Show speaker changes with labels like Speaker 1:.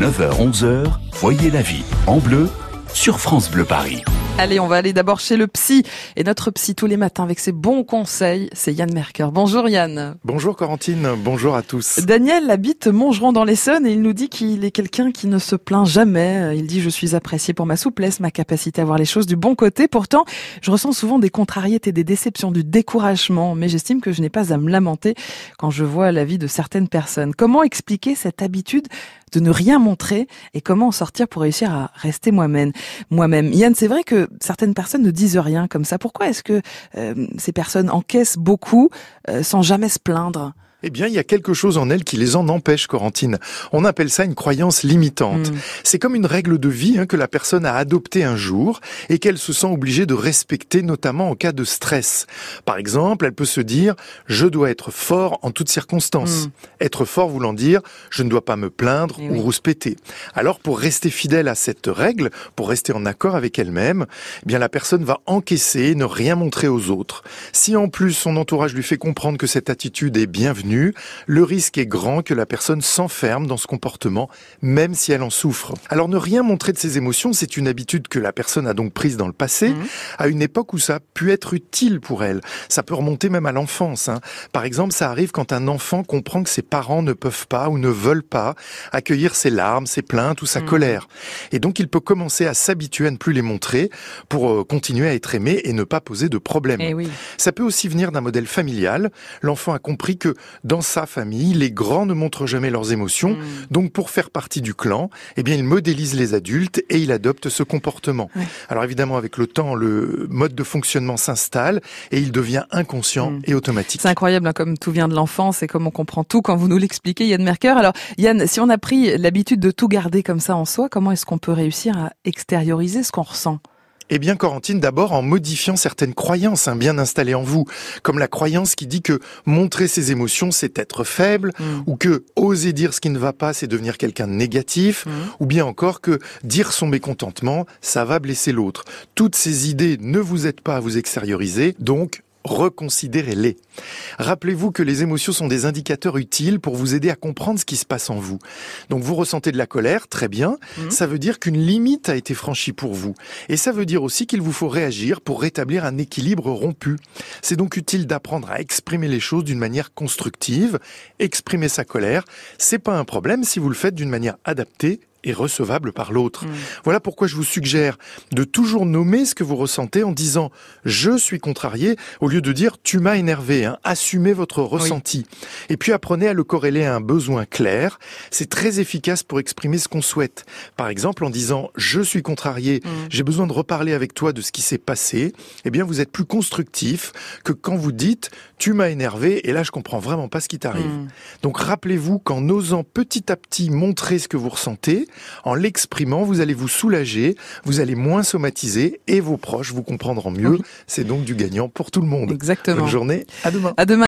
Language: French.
Speaker 1: 9h-11h, voyez la vie en bleu sur France Bleu Paris.
Speaker 2: Allez, on va aller d'abord chez le psy. Et notre psy tous les matins avec ses bons conseils, c'est Yann Merker. Bonjour Yann.
Speaker 3: Bonjour Corentine, bonjour à tous.
Speaker 2: Daniel habite Montgeron dans l'Essonne et il nous dit qu'il est quelqu'un qui ne se plaint jamais. Il dit je suis apprécié pour ma souplesse, ma capacité à voir les choses du bon côté. Pourtant, je ressens souvent des contrariétés, des déceptions, du découragement. Mais j'estime que je n'ai pas à me lamenter quand je vois la vie de certaines personnes. Comment expliquer cette habitude de ne rien montrer et comment en sortir pour réussir à rester moi-même. Moi-même. Yann, c'est vrai que certaines personnes ne disent rien comme ça. Pourquoi est-ce que euh, ces personnes encaissent beaucoup euh, sans jamais se plaindre?
Speaker 3: Eh bien, il y a quelque chose en elles qui les en empêche, Corentine. On appelle ça une croyance limitante. Hmm. C'est comme une règle de vie hein, que la personne a adoptée un jour et qu'elle se sent obligée de respecter, notamment en cas de stress. Par exemple, elle peut se dire « je dois être fort en toutes circonstances hmm. Être fort voulant dire « je ne dois pas me plaindre eh ou rouspéter ». Alors, pour rester fidèle à cette règle, pour rester en accord avec elle-même, eh bien la personne va encaisser, ne rien montrer aux autres. Si en plus son entourage lui fait comprendre que cette attitude est bienvenue, le risque est grand que la personne s'enferme dans ce comportement, même si elle en souffre. Alors ne rien montrer de ses émotions, c'est une habitude que la personne a donc prise dans le passé, mhm. à une époque où ça a pu être utile pour elle. Ça peut remonter même à l'enfance. Hein. Par exemple, ça arrive quand un enfant comprend que ses parents ne peuvent pas ou ne veulent pas accueillir ses larmes, ses plaintes ou sa mhm. colère. Et donc il peut commencer à s'habituer à ne plus les montrer pour euh, continuer à être aimé et ne pas poser de problème.
Speaker 2: Eh
Speaker 3: ça peut aussi venir d'un modèle familial. L'enfant a compris que dans sa famille, les grands ne montrent jamais leurs émotions. Hmm. Donc, pour faire partie du clan, eh bien, il modélise les adultes et il adopte ce comportement. Alors, évidemment, avec le temps, le mode de fonctionnement s'installe et il devient inconscient hmm. et automatique.
Speaker 2: C'est incroyable, hein, comme tout vient de l'enfance et comme on comprend tout quand vous nous l'expliquez, Yann Merker. Alors, Yann, si on a pris l'habitude de tout garder comme ça en soi, comment est-ce qu'on peut réussir à extérioriser ce qu'on ressent?
Speaker 3: Eh bien, Corentine, d'abord en modifiant certaines croyances hein, bien installées en vous, comme la croyance qui dit que montrer ses émotions, c'est être faible, mm. ou que oser dire ce qui ne va pas, c'est devenir quelqu'un de négatif, mm. ou bien encore que dire son mécontentement, ça va blesser l'autre. Toutes ces idées ne vous aident pas à vous extérioriser, donc reconsidérez-les. Rappelez-vous que les émotions sont des indicateurs utiles pour vous aider à comprendre ce qui se passe en vous. Donc vous ressentez de la colère, très bien, mhm. ça veut dire qu'une limite a été franchie pour vous. Et ça veut dire aussi qu'il vous faut réagir pour rétablir un équilibre rompu. C'est donc utile d'apprendre à exprimer les choses d'une manière constructive. Exprimer sa colère, c'est pas un problème si vous le faites d'une manière adaptée et recevable par l'autre. Mm. Voilà pourquoi je vous suggère de toujours nommer ce que vous ressentez en disant je suis contrarié au lieu de dire tu m'as énervé. Hein. Assumez votre ressenti. Et puis apprenez à le corréler à un besoin clair. C'est très efficace pour exprimer ce qu'on souhaite. Par exemple en disant je suis contrarié, mm. j'ai besoin de reparler avec toi de ce qui s'est passé. Eh bien vous êtes plus constructif que quand vous dites tu m'as énervé et là je comprends vraiment pas ce qui t'arrive. Mm. Donc rappelez-vous qu'en osant petit à petit montrer ce que vous ressentez, en l'exprimant, vous allez vous soulager, vous allez moins somatiser et vos proches vous comprendront mieux. C'est donc du gagnant pour tout le monde.
Speaker 2: Exactement.
Speaker 3: Bonne journée. À demain.
Speaker 2: À demain.